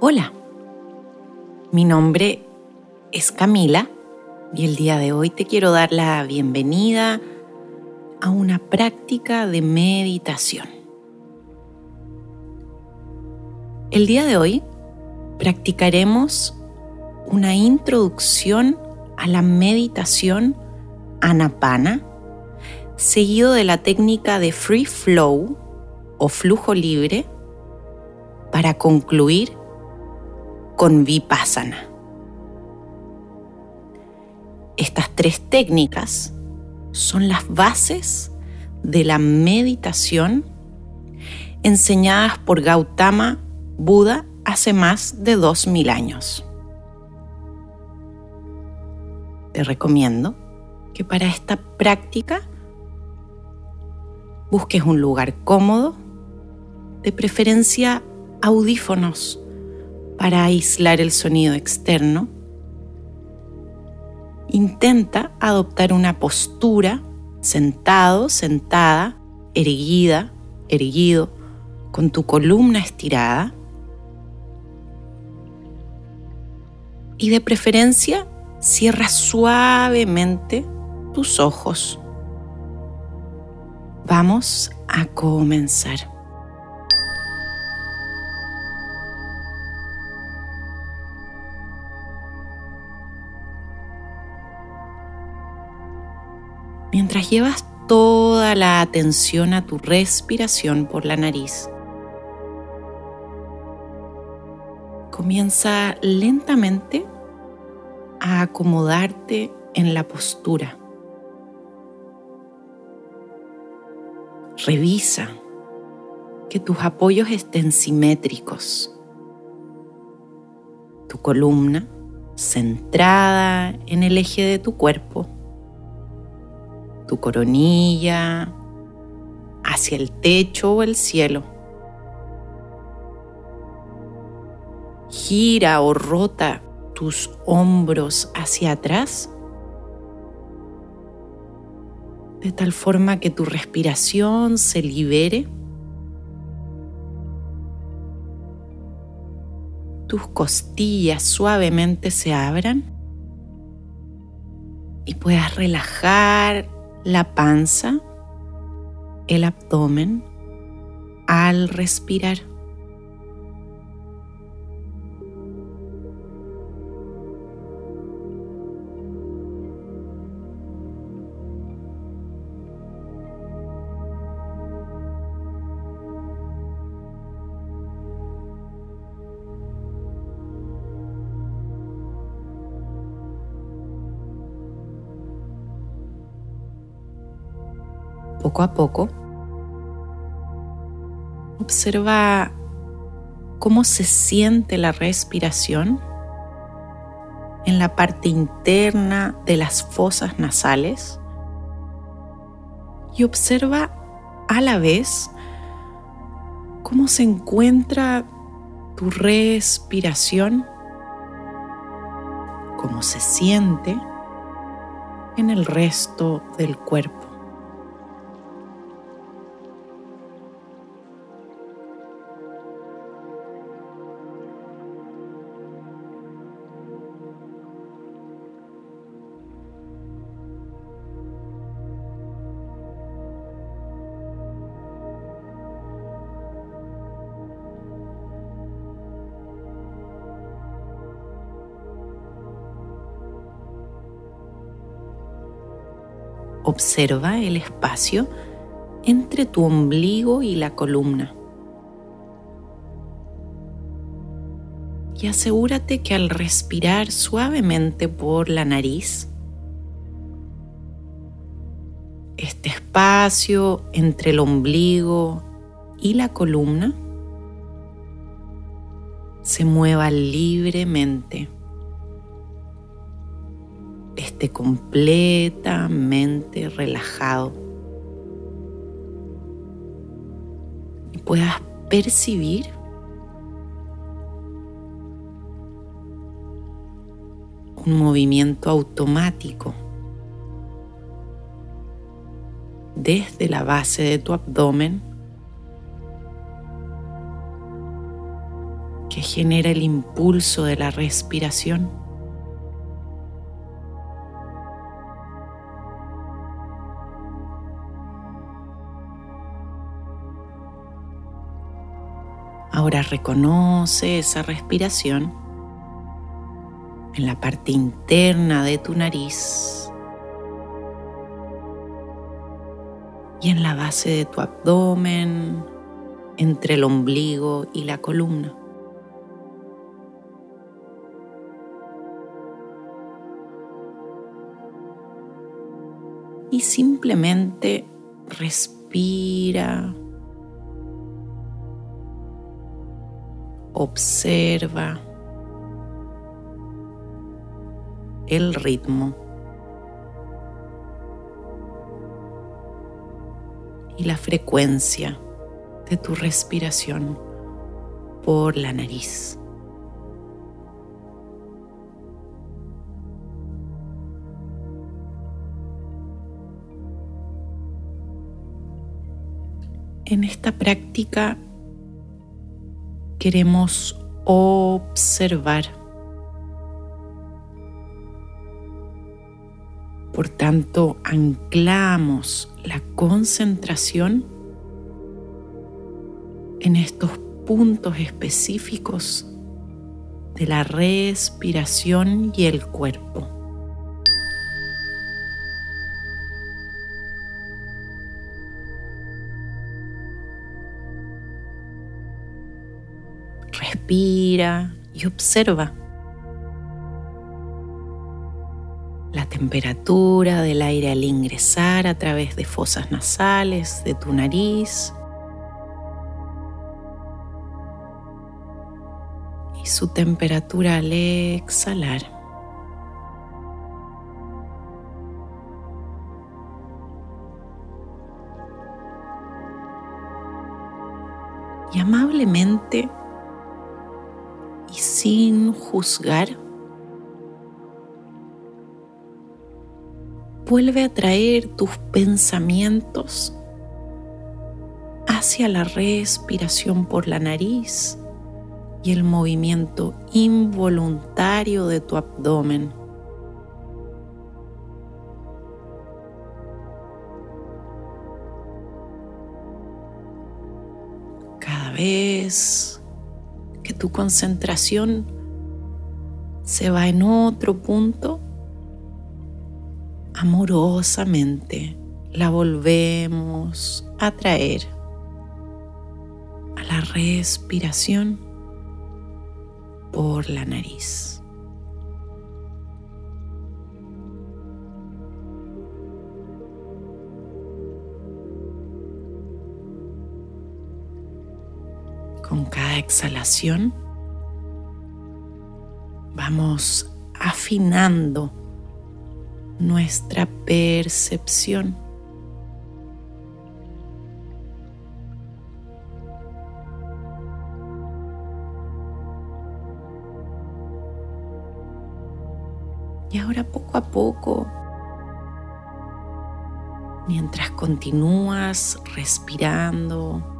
Hola, mi nombre es Camila y el día de hoy te quiero dar la bienvenida a una práctica de meditación. El día de hoy practicaremos una introducción a la meditación Anapana, seguido de la técnica de Free Flow o flujo libre, para concluir con Vipassana. Estas tres técnicas son las bases de la meditación enseñadas por Gautama Buda hace más de 2000 años. Te recomiendo que para esta práctica busques un lugar cómodo, de preferencia audífonos para aislar el sonido externo. Intenta adoptar una postura sentado, sentada, erguida, erguido, con tu columna estirada. Y de preferencia, cierra suavemente tus ojos. Vamos a comenzar. Mientras llevas toda la atención a tu respiración por la nariz. Comienza lentamente a acomodarte en la postura. Revisa que tus apoyos estén simétricos. Tu columna centrada en el eje de tu cuerpo tu coronilla hacia el techo o el cielo. Gira o rota tus hombros hacia atrás de tal forma que tu respiración se libere. Tus costillas suavemente se abran y puedas relajar la panza, el abdomen al respirar. Poco a poco, observa cómo se siente la respiración en la parte interna de las fosas nasales y observa a la vez cómo se encuentra tu respiración, cómo se siente en el resto del cuerpo. Observa el espacio entre tu ombligo y la columna. Y asegúrate que al respirar suavemente por la nariz, este espacio entre el ombligo y la columna se mueva libremente esté completamente relajado y puedas percibir un movimiento automático desde la base de tu abdomen que genera el impulso de la respiración. Ahora reconoce esa respiración en la parte interna de tu nariz y en la base de tu abdomen, entre el ombligo y la columna. Y simplemente respira observa el ritmo y la frecuencia de tu respiración por la nariz. En esta práctica queremos observar. Por tanto, anclamos la concentración en estos puntos específicos de la respiración y el cuerpo. Respira y observa la temperatura del aire al ingresar a través de fosas nasales de tu nariz y su temperatura al exhalar. Y amablemente sin juzgar, vuelve a traer tus pensamientos hacia la respiración por la nariz y el movimiento involuntario de tu abdomen. Cada vez tu concentración se va en otro punto, amorosamente la volvemos a traer a la respiración por la nariz. Exhalación vamos afinando nuestra percepción. Y ahora poco a poco, mientras continúas respirando,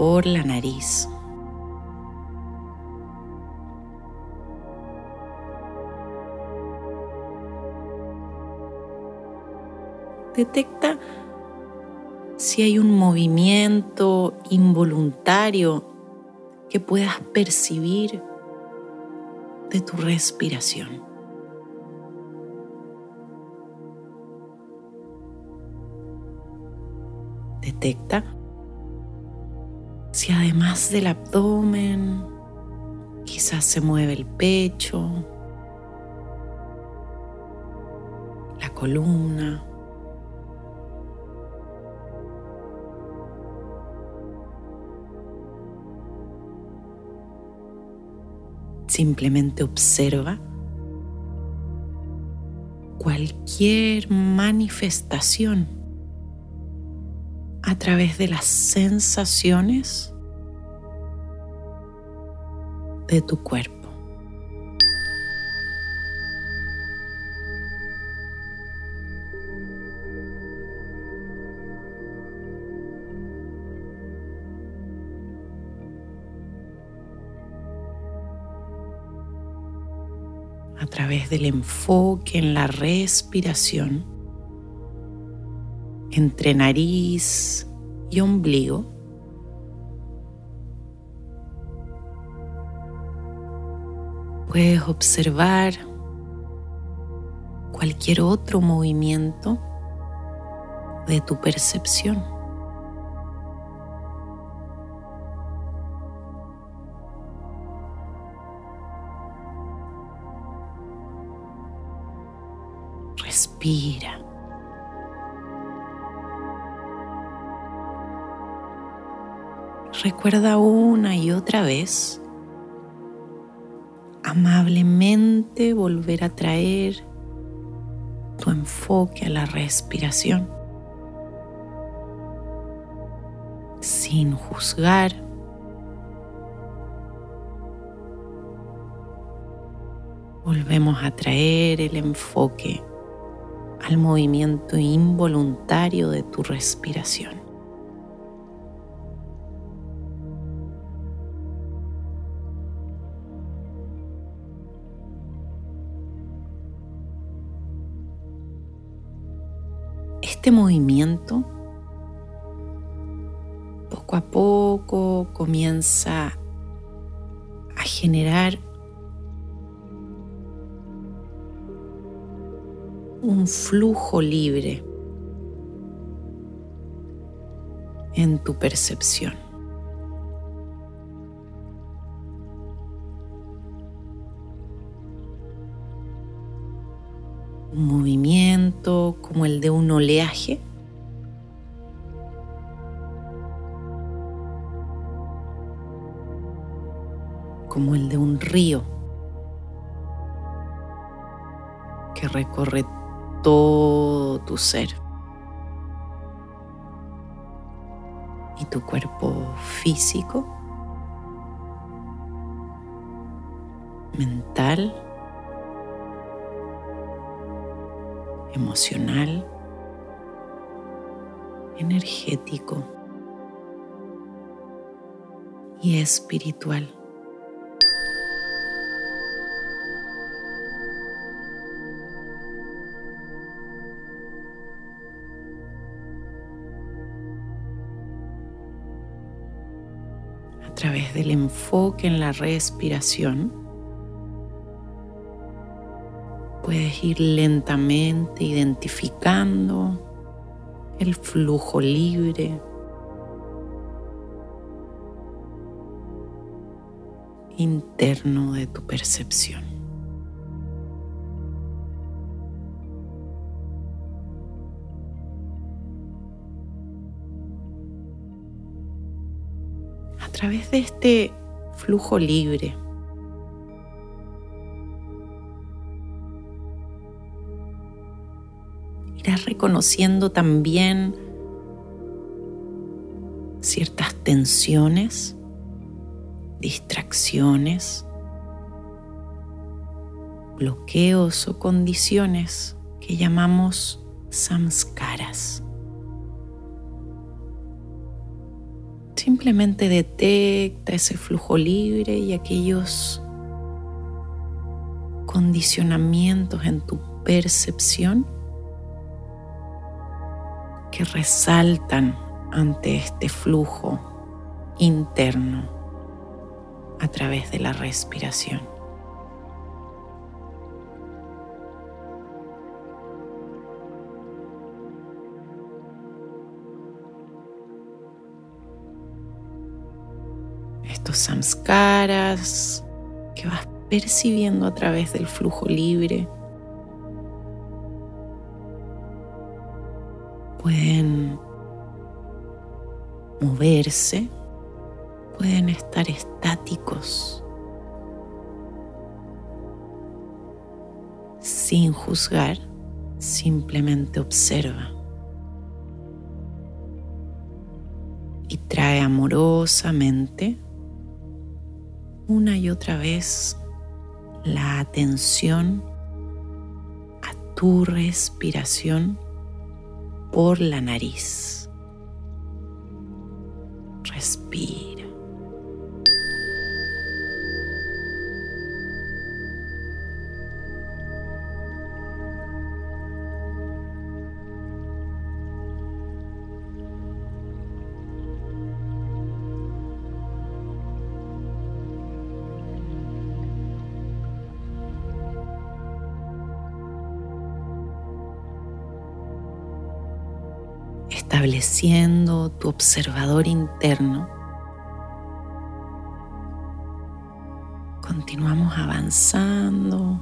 por la nariz. Detecta si hay un movimiento involuntario que puedas percibir de tu respiración. Detecta si además del abdomen quizás se mueve el pecho, la columna. Simplemente observa cualquier manifestación a través de las sensaciones de tu cuerpo. a través del enfoque en la respiración entre nariz y ombligo. Puedes observar cualquier otro movimiento de tu percepción. Respira. Recuerda una y otra vez amablemente volver a traer tu enfoque a la respiración sin juzgar. Volvemos a traer el enfoque al movimiento involuntario de tu respiración. Este movimiento poco a poco comienza a generar un flujo libre en tu percepción. Movimiento como el de un oleaje como el de un río que recorre todo tu ser. Y tu cuerpo físico, mental, emocional, energético y espiritual. través del enfoque en la respiración, ir lentamente identificando el flujo libre interno de tu percepción. a través de este flujo libre. Reconociendo también ciertas tensiones, distracciones, bloqueos o condiciones que llamamos samskaras. Simplemente detecta ese flujo libre y aquellos condicionamientos en tu percepción que resaltan ante este flujo interno a través de la respiración. estos samskaras que vas percibiendo a través del flujo libre. Pueden moverse, pueden estar estáticos, sin juzgar, simplemente observa. Y trae amorosamente una y otra vez la atención a tu respiración por la nariz. Respira. Estableciendo tu observador interno, continuamos avanzando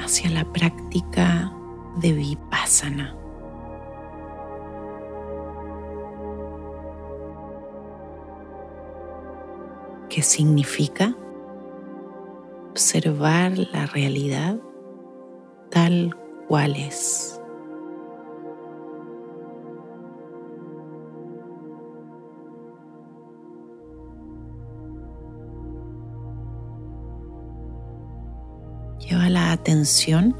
hacia la práctica de vipassana. ¿Qué significa observar la realidad tal Lleva la atención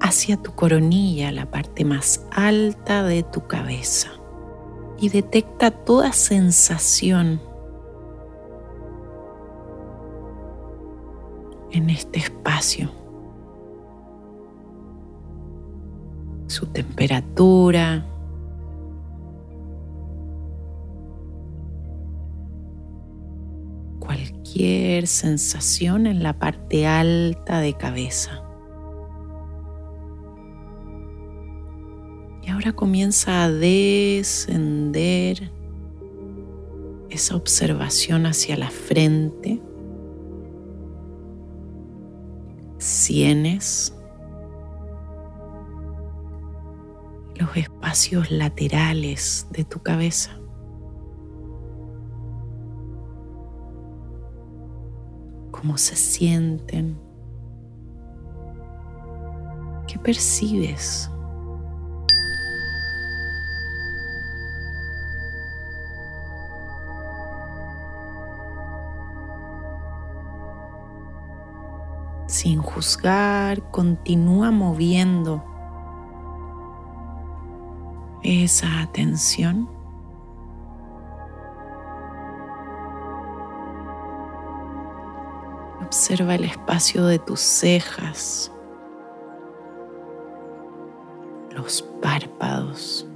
hacia tu coronilla, la parte más alta de tu cabeza, y detecta toda sensación en este espacio. Su temperatura. Cualquier sensación en la parte alta de cabeza. Y ahora comienza a descender esa observación hacia la frente sienes, espacios laterales de tu cabeza. cómo se sienten, qué percibes. sin juzgar, continúa moviendo esa atención. Observa el espacio de tus cejas, los párpados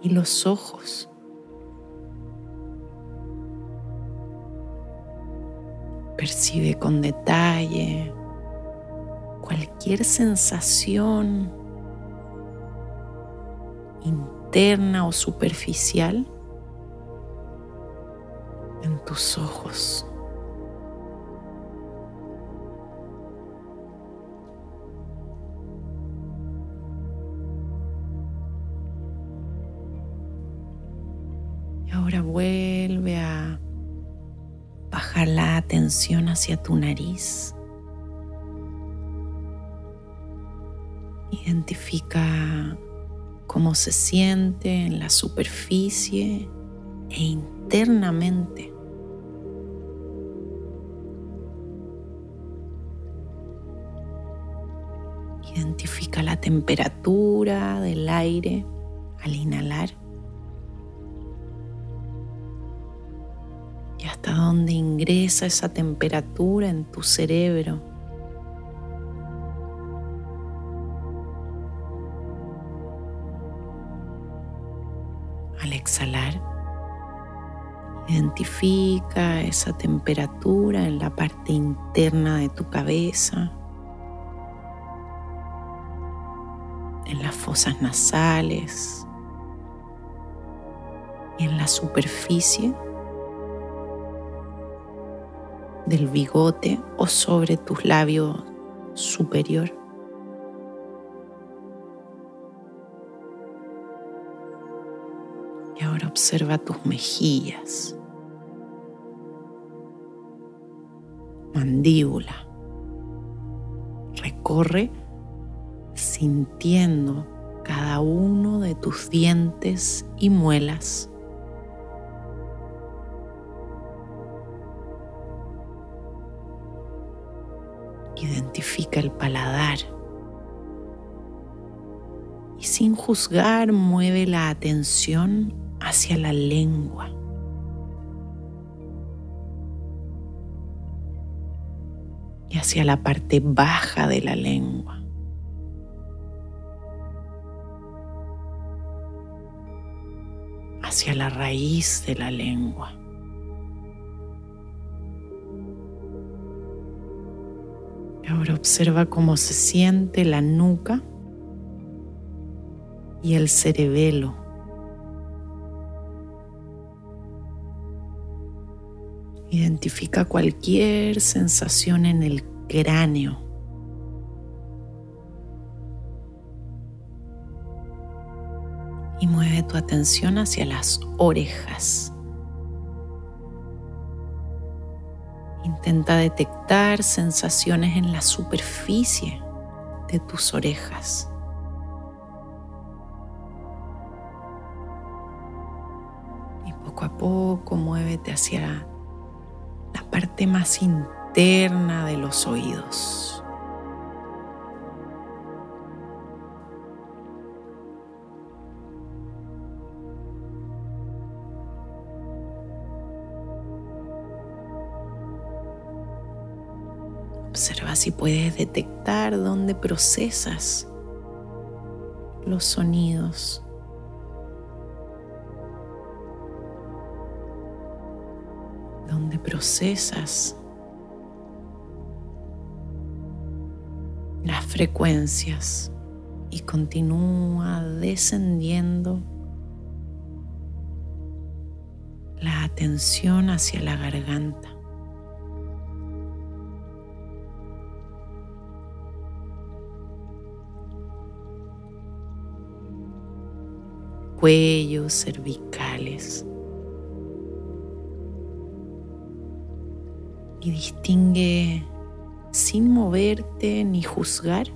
y los ojos. Percibe con detalle cualquier sensación interna o superficial en tus ojos. Y ahora vuelve a bajar la atención hacia tu nariz. Identifica cómo se siente en la superficie e internamente. Identifica la temperatura del aire al inhalar. hasta dónde ingresa esa temperatura en tu cerebro. Identifica esa temperatura en la parte interna de tu cabeza, en las fosas nasales y en la superficie del bigote o sobre tus labios superior. Y ahora observa tus mejillas, mandíbula. Recorre sintiendo cada uno de tus dientes y muelas Identifica el paladar y sin juzgar mueve la atención hacia la lengua. Hacia la parte baja de la lengua. Hacia la raíz de la lengua. Ahora observa cómo se siente la nuca y el cerebelo. Identifica cualquier sensación en el cráneo. Y mueve tu atención hacia las orejas. Intenta detectar sensaciones en la superficie de tus orejas. Y poco a poco muévete hacia parte más interna de los oídos. Observa si puedes detectar dónde procesas los sonidos. Procesas las frecuencias y continúa descendiendo la atención hacia la garganta. cuellos cervicales. Y distingue sin moverte ni juzgar.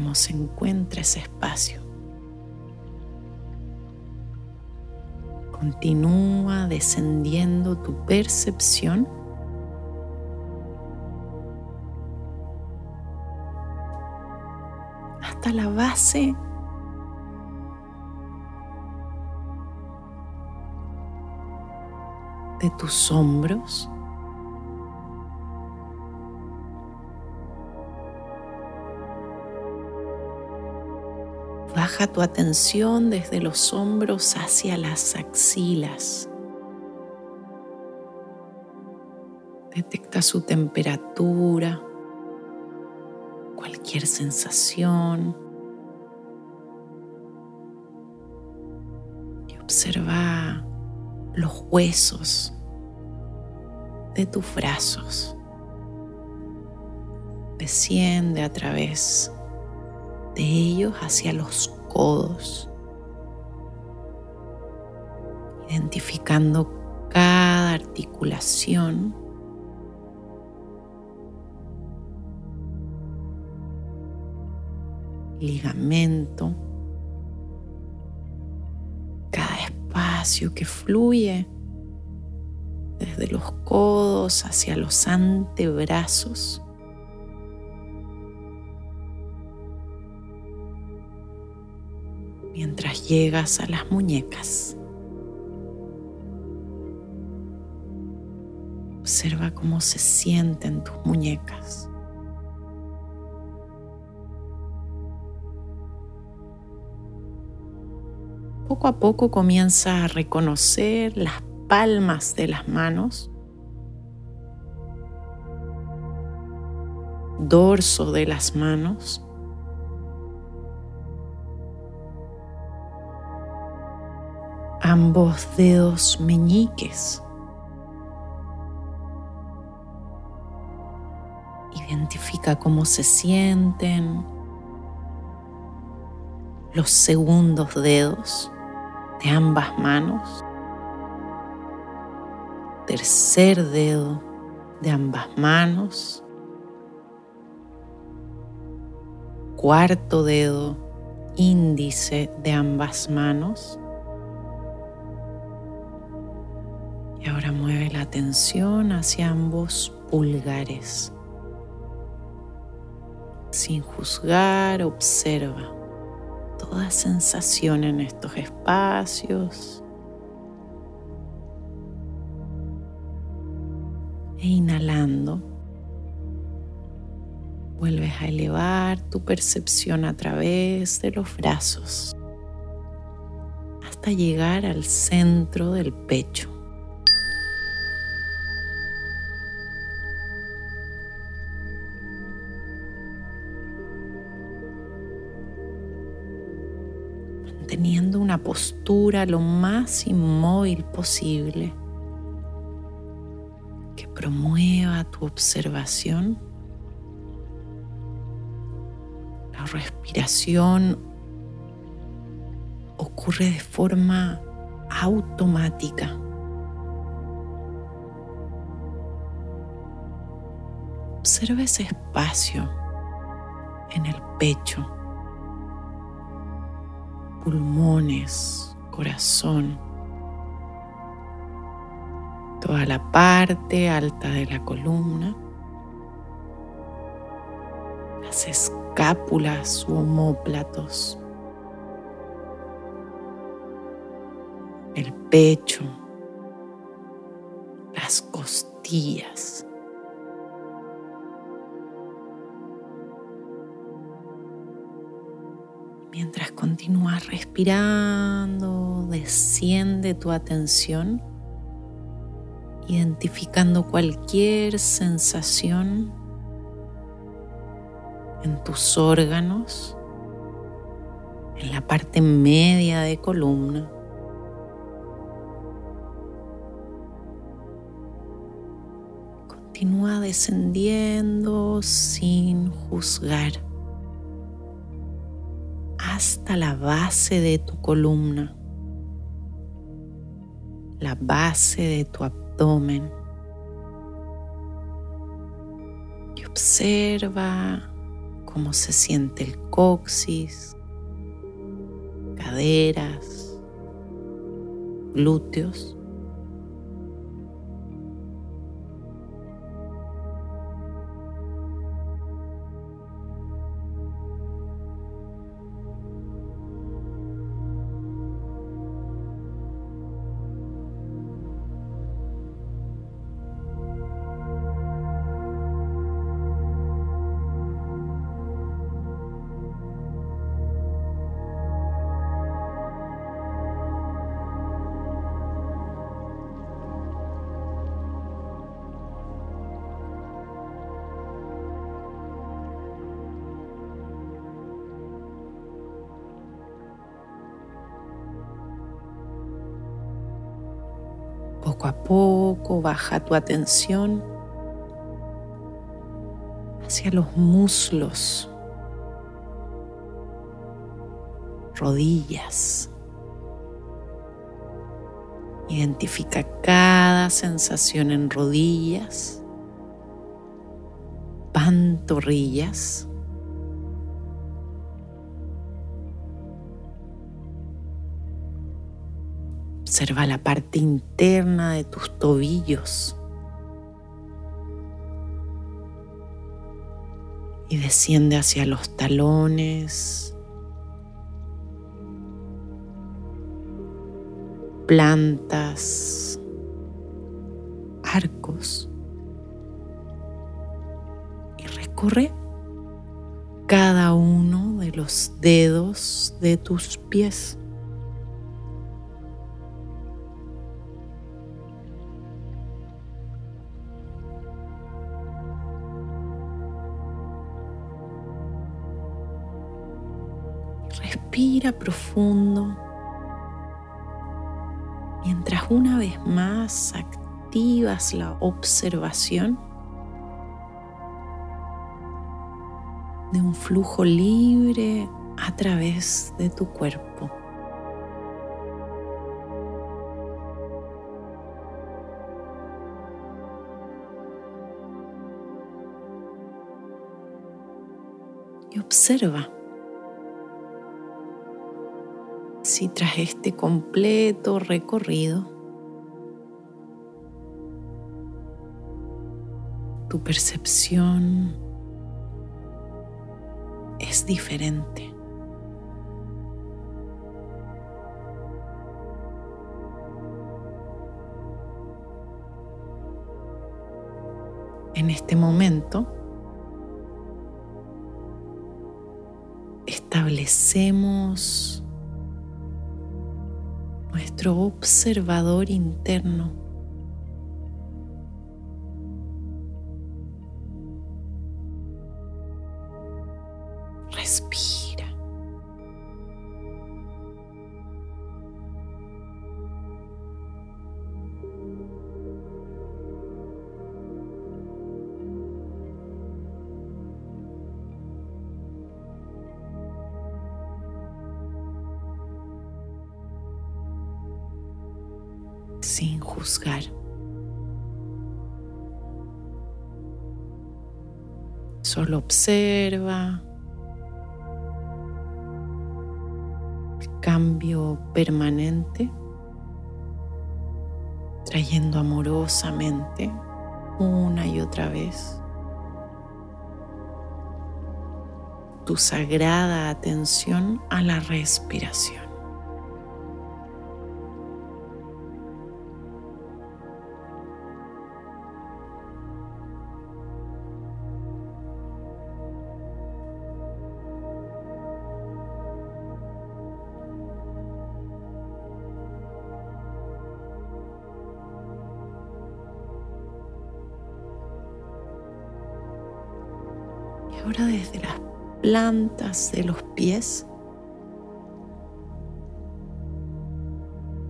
cómo se encuentra ese espacio. Continúa descendiendo tu percepción hasta la base de tus hombros. Baja tu atención desde los hombros hacia las axilas. Detecta su temperatura cualquier sensación los huesos de tus brazos. Desciende a través de ellos hacia los codos, identificando cada articulación ligamento, que fluye desde los codos hacia los antebrazos. Mientras llegas a las muñecas, observa cómo se sienten tus muñecas. Poco a poco comienza a reconocer las palmas de las manos, dorso de las manos, ambos dedos meñiques. Identifica cómo se sienten los segundos dedos de ambas manos. Tercer dedo de ambas manos. Cuarto dedo índice de ambas manos. Y ahora mueve la atención hacia ambos pulgares. Sin juzgar, observa toda sensación en estos espacios. E inhalando, vuelves a elevar tu percepción a través de los brazos hasta llegar al centro del pecho. Lo más inmóvil posible que promueva tu observación. La respiración ocurre de forma automática. Observa ese espacio en el pecho, pulmones, corazón, toda la parte alta de la columna, las escápulas u homóplatos, el pecho, las costillas. Continúas respirando, desciende tu atención, identificando cualquier sensación en tus órganos, en la parte media de columna. Continúa descendiendo sin juzgar hasta la base de tu columna, la base de tu abdomen. Y observa cómo se siente el coxis, caderas, glúteos. Poco a poco baja tu atención hacia los muslos, rodillas. Identifica cada sensación en rodillas, pantorrillas Observa la parte interna de tus tobillos. Y desciende hacia los talones, plantas, arcos. Y recorre cada uno de los dedos de tus pies. Mientras una vez más activas la observación de un flujo libre a través de tu cuerpo. Y observa si tras este completo recorrido tu percepción es diferente. En este momento establecemos nuestro observador interno. Observa el cambio permanente, trayendo amorosamente una y otra vez tu sagrada atención a la respiración. Plantas de los pies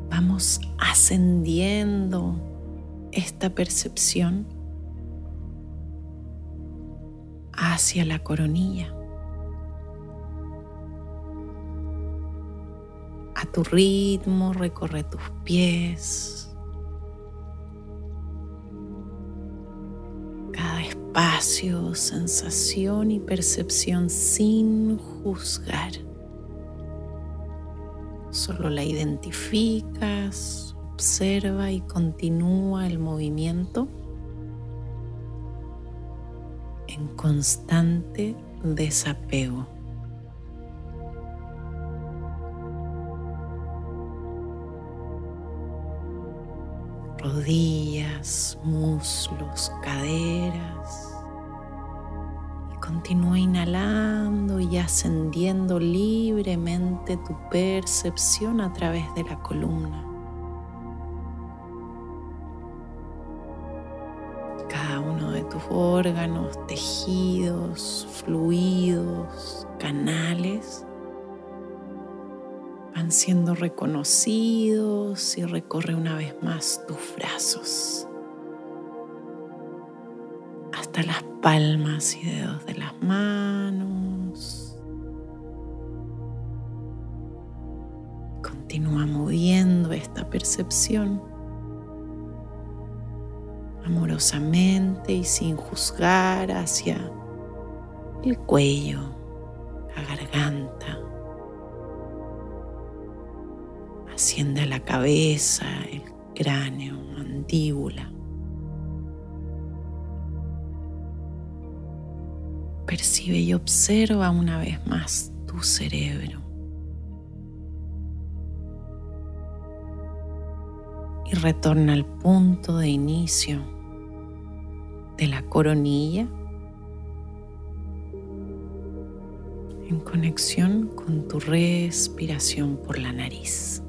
vamos ascendiendo esta percepción hacia la coronilla. A tu ritmo recorre tus pies, espacio, sensación y percepción sin juzgar. Solo la identificas, observa y continúa el movimiento en constante desapego. Muslos, caderas. Y continúa inhalando y ascendiendo libremente tu percepción a través de la columna. Cada uno de tus órganos, tejidos, fluidos, canales van siendo reconocidos y recorre una vez más tus brazos las palmas y dedos de las manos. Continúa moviendo esta percepción amorosamente y sin juzgar hacia el cuello, la garganta Asciende a la cabeza, el cráneo, mandíbula. Percibe y observa una vez más tu cerebro. Y retorna al punto de inicio de la coronilla en conexión con tu respiración por la nariz.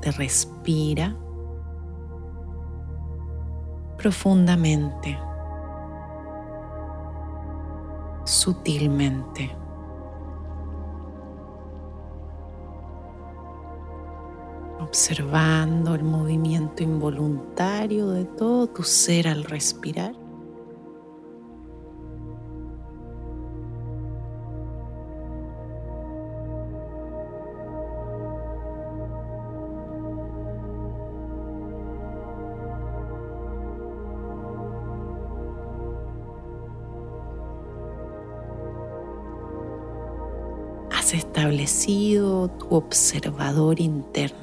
Simplemente respira profundamente, sutilmente. observando el movimiento involuntario de todo tu ser al respirar. Establecido tu observador interno.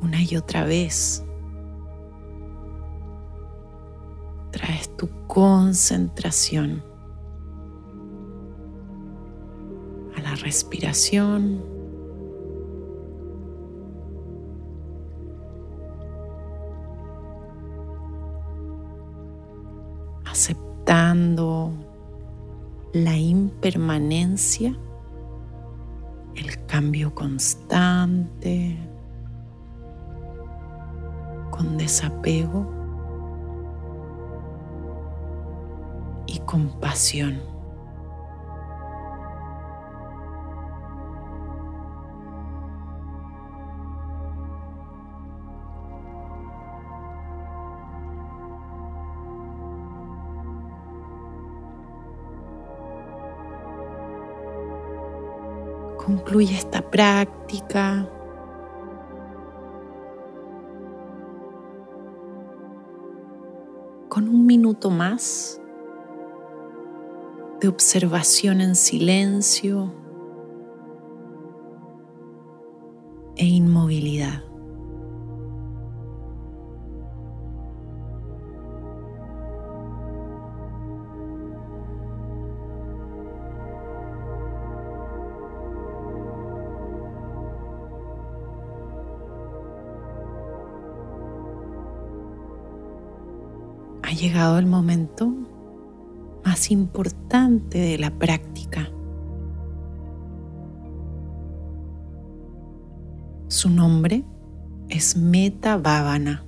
Una y otra vez traes tu concentración a la respiración permanencia, el cambio constante, con desapego y compasión. Concluye esta práctica. Con un minuto más de observación en silencio el momento más importante de la práctica. Su nombre es Meta Bhavana.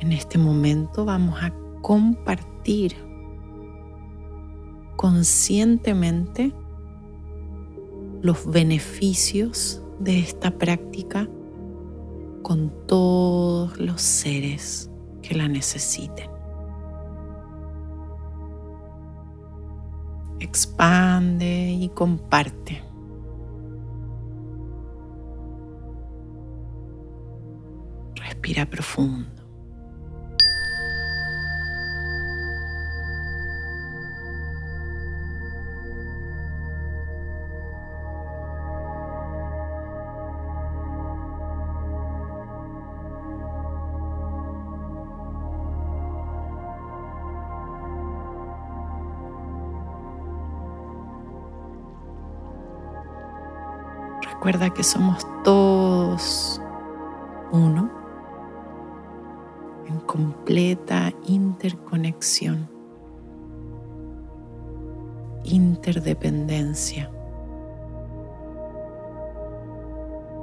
En este momento vamos a compartir conscientemente los beneficios de esta práctica con todos los seres que la necesiten. Expande y comparte. Respira profundo. Recuerda que somos todos uno en completa interconexión, interdependencia.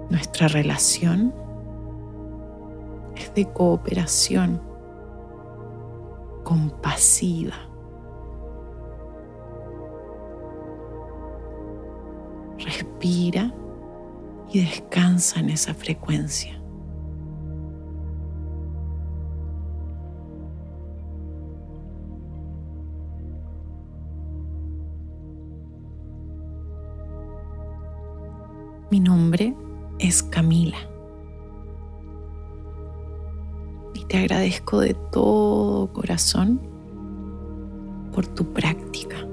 Nuestra relación es de cooperación compasiva. Respira y descansa en esa frecuencia. Mi nombre es Camila y te agradezco de todo corazón por tu práctica.